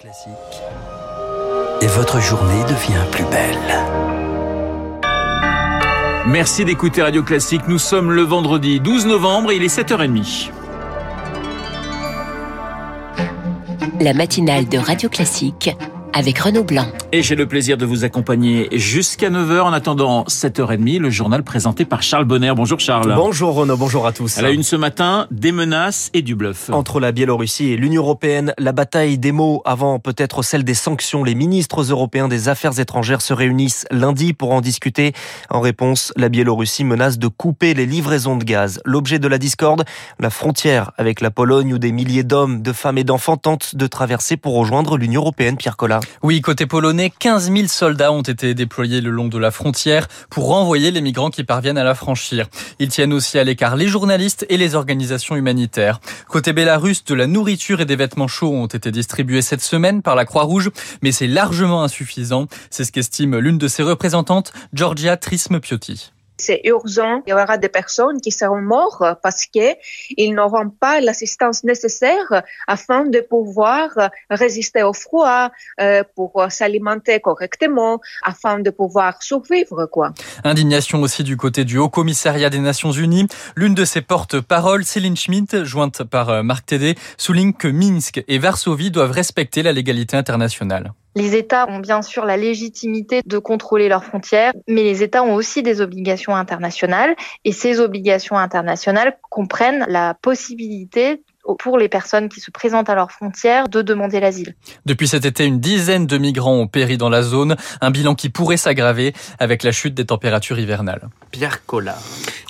Classique. Et votre journée devient plus belle. Merci d'écouter Radio Classique. Nous sommes le vendredi 12 novembre et il est 7h30. La matinale de Radio Classique avec Renaud Blanc. Et j'ai le plaisir de vous accompagner jusqu'à 9h en attendant 7h30, le journal présenté par Charles Bonner. Bonjour Charles. Bonjour Renaud, bonjour à tous. À la une ce matin, des menaces et du bluff. Entre la Biélorussie et l'Union Européenne, la bataille des mots avant peut-être celle des sanctions. Les ministres européens des affaires étrangères se réunissent lundi pour en discuter. En réponse, la Biélorussie menace de couper les livraisons de gaz. L'objet de la discorde, la frontière avec la Pologne où des milliers d'hommes, de femmes et d'enfants tentent de traverser pour rejoindre l'Union Européenne, Pierre Oui, côté polonais, 15 000 soldats ont été déployés le long de la frontière pour renvoyer les migrants qui parviennent à la franchir. Ils tiennent aussi à l'écart les journalistes et les organisations humanitaires. Côté Bélarus, de la nourriture et des vêtements chauds ont été distribués cette semaine par la Croix-Rouge, mais c'est largement insuffisant. C'est ce qu'estime l'une de ses représentantes, Georgia Trisme-Piotti c'est urgent. Il y aura des personnes qui seront mortes parce qu'ils n'auront pas l'assistance nécessaire afin de pouvoir résister au froid, euh, pour s'alimenter correctement, afin de pouvoir survivre, quoi. Indignation aussi du côté du Haut Commissariat des Nations Unies. L'une de ses porte-paroles, Céline Schmidt, jointe par euh, Marc Tédé, souligne que Minsk et Varsovie doivent respecter la légalité internationale. Les États ont bien sûr la légitimité de contrôler leurs frontières, mais les États ont aussi des obligations internationales et ces obligations internationales comprennent la possibilité pour les personnes qui se présentent à leurs frontières de demander l'asile. Depuis cet été, une dizaine de migrants ont péri dans la zone, un bilan qui pourrait s'aggraver avec la chute des températures hivernales. Pierre Collard.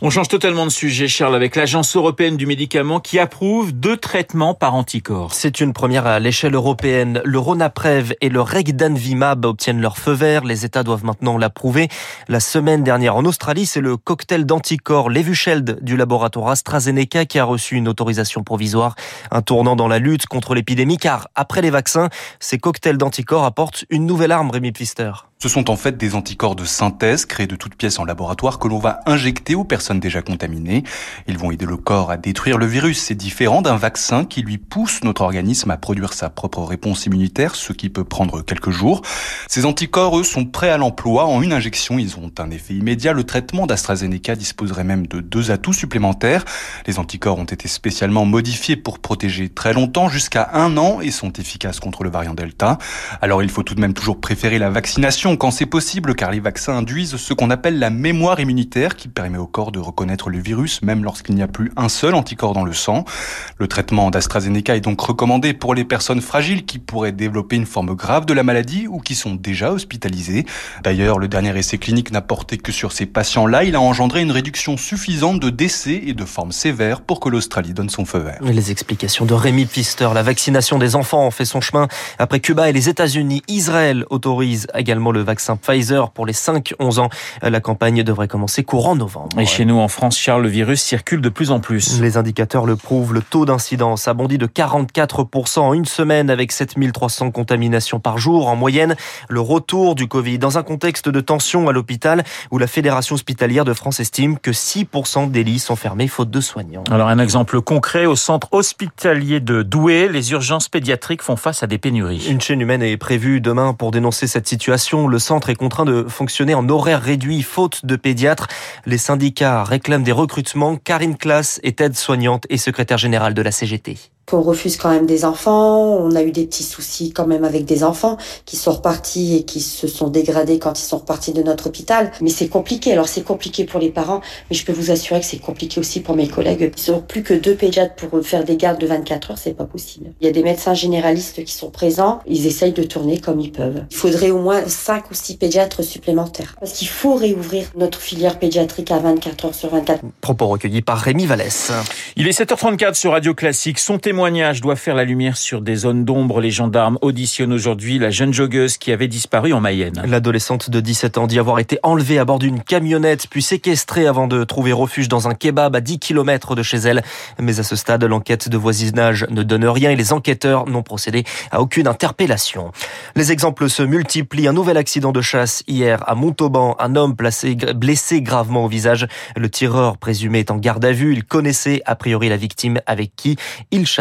On change totalement de sujet, Charles, avec l'Agence européenne du médicament qui approuve deux traitements par anticorps. C'est une première à l'échelle européenne. Le Ronaprev et le Regdanvimab obtiennent leur feu vert. Les États doivent maintenant l'approuver. La semaine dernière en Australie, c'est le cocktail d'anticorps Levusheld du laboratoire AstraZeneca qui a reçu une autorisation provisoire. Un tournant dans la lutte contre l'épidémie car après les vaccins, ces cocktails d'anticorps apportent une nouvelle arme, Rémi Pfister. Ce sont en fait des anticorps de synthèse créés de toutes pièces en laboratoire que l'on va injecter aux personnes déjà contaminées. Ils vont aider le corps à détruire le virus. C'est différent d'un vaccin qui lui pousse notre organisme à produire sa propre réponse immunitaire, ce qui peut prendre quelques jours. Ces anticorps, eux, sont prêts à l'emploi. En une injection, ils ont un effet immédiat. Le traitement d'AstraZeneca disposerait même de deux atouts supplémentaires. Les anticorps ont été spécialement modifiés pour protéger très longtemps, jusqu'à un an, et sont efficaces contre le variant Delta. Alors il faut tout de même toujours préférer la vaccination quand c'est possible car les vaccins induisent ce qu'on appelle la mémoire immunitaire qui permet au corps de reconnaître le virus même lorsqu'il n'y a plus un seul anticorps dans le sang. Le traitement d'AstraZeneca est donc recommandé pour les personnes fragiles qui pourraient développer une forme grave de la maladie ou qui sont déjà hospitalisées. D'ailleurs, le dernier essai clinique n'a porté que sur ces patients-là. Il a engendré une réduction suffisante de décès et de formes sévères pour que l'Australie donne son feu vert. Les explications de Rémi Pfister. La vaccination des enfants en fait son chemin. Après Cuba et les États-Unis, Israël autorise également le le vaccin Pfizer pour les 5-11 ans. La campagne devrait commencer courant novembre. Et chez nous en France, Charles, le virus circule de plus en plus. Les indicateurs le prouvent. Le taux d'incidence a bondi de 44% en une semaine avec 7300 contaminations par jour en moyenne. Le retour du Covid dans un contexte de tension à l'hôpital où la Fédération hospitalière de France estime que 6% des lits sont fermés faute de soignants. Alors un exemple concret au centre hospitalier de Douai, les urgences pédiatriques font face à des pénuries. Une chaîne humaine est prévue demain pour dénoncer cette situation le centre est contraint de fonctionner en horaire réduit faute de pédiatres. Les syndicats réclament des recrutements. Karine Classe est aide-soignante et secrétaire générale de la CGT qu'on refuse quand même des enfants. On a eu des petits soucis quand même avec des enfants qui sont repartis et qui se sont dégradés quand ils sont repartis de notre hôpital. Mais c'est compliqué. Alors c'est compliqué pour les parents, mais je peux vous assurer que c'est compliqué aussi pour mes collègues. Ils n'ont plus que deux pédiatres pour faire des gardes de 24 heures, c'est pas possible. Il y a des médecins généralistes qui sont présents. Ils essayent de tourner comme ils peuvent. Il faudrait au moins 5 ou 6 pédiatres supplémentaires. Parce qu'il faut réouvrir notre filière pédiatrique à 24 heures sur 24. Propos recueillis par Rémi Vallès. Il est 7h34 sur Radio Classique. Son témoin témoignage doit faire la lumière sur des zones d'ombre. Les gendarmes auditionnent aujourd'hui la jeune joggeuse qui avait disparu en Mayenne. L'adolescente de 17 ans dit avoir été enlevée à bord d'une camionnette puis séquestrée avant de trouver refuge dans un kebab à 10 km de chez elle. Mais à ce stade, l'enquête de voisinage ne donne rien et les enquêteurs n'ont procédé à aucune interpellation. Les exemples se multiplient. Un nouvel accident de chasse hier à Montauban. Un homme placé, blessé gravement au visage. Le tireur présumé est en garde à vue. Il connaissait a priori la victime avec qui il chasse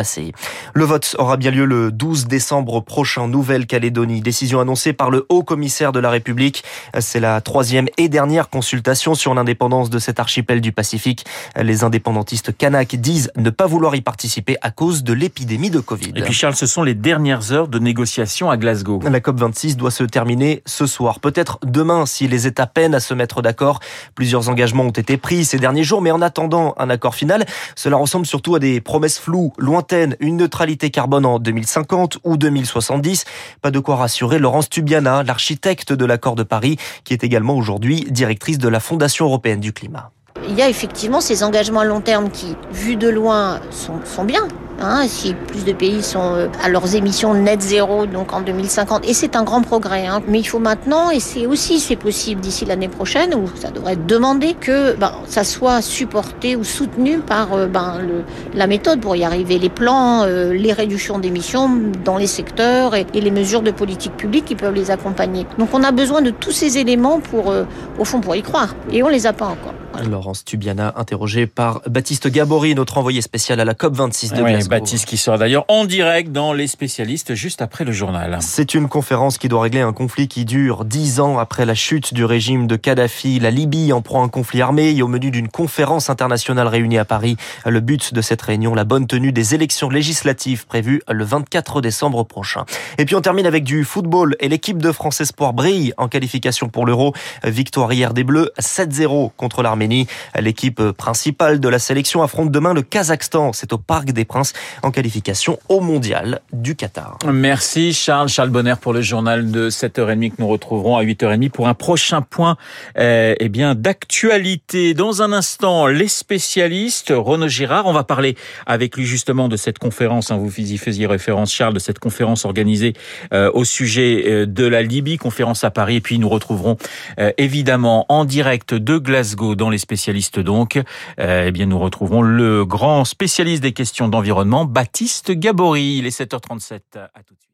Le vote aura bien lieu le 12 décembre prochain, Nouvelle-Calédonie. Décision annoncée par le haut commissaire de la République. C'est la troisième et dernière consultation sur l'indépendance de cet archipel du Pacifique. Les indépendantistes kanak disent ne pas vouloir y participer à cause de l'épidémie de Covid. Et puis Charles, ce sont les dernières heures de négociations à Glasgow. La COP26 doit se terminer ce soir, peut-être demain si les États peinent à se mettre d'accord. Plusieurs engagements ont été pris ces derniers jours, mais en attendant un accord final, cela ressemble surtout à des promesses floues, lointaines, une neutralité carbone en 2050 ou 2070. Pas de quoi rassurer Laurence Tubiana, l'architecte de l'accord de Paris, qui est également aujourd'hui directrice de la Fondation européenne du climat. Il y a effectivement ces engagements à long terme qui, vus de loin, sont, sont bien. Hein, si plus de pays sont euh, à leurs émissions net zéro, donc en 2050, et c'est un grand progrès. Hein. Mais il faut maintenant, et c'est aussi c'est possible d'ici l'année prochaine, où ça devrait demander que ben, ça soit supporté ou soutenu par euh, ben, le, la méthode pour y arriver, les plans, euh, les réductions d'émissions dans les secteurs et, et, les mesures de politique publique qui peuvent les accompagner. Donc on a besoin de tous ces éléments pour, euh, au fond, pour y croire, et on les a pas encore. Laurence Tubiana, interrogée par Baptiste Gabory, notre envoyé spécial à la COP26 de oui, Glasgow. Baptiste qui sera d'ailleurs en direct dans Les Spécialistes juste après le journal. C'est une conférence qui doit régler un conflit qui dure dix ans après la chute du régime de Kadhafi. La Libye en prend un conflit armé et au menu d'une conférence internationale réunie à Paris. Le but de cette réunion, la bonne tenue des élections législatives prévues le 24 décembre prochain. Et puis on termine avec du football et l'équipe de France Espoir brille en qualification pour l'Euro. Victoire hier des Bleus 7-0 contre l'Arménie. L'équipe principale de la sélection affronte demain le Kazakhstan. C'est au Parc des Princes en qualification au mondial du Qatar. Merci Charles. Charles Bonner pour le journal de 7h30 que nous retrouverons à 8h30 pour un prochain point euh, eh bien d'actualité. Dans un instant, les spécialistes, Renaud Girard, on va parler avec lui justement de cette conférence, hein, vous y faisiez référence Charles, de cette conférence organisée euh, au sujet euh, de la Libye, conférence à Paris, et puis nous retrouverons euh, évidemment en direct de Glasgow dans les spécialistes donc, eh bien nous retrouverons le grand spécialiste des questions d'environnement, Baptiste Gabory. Il est 7h37. À tout de suite.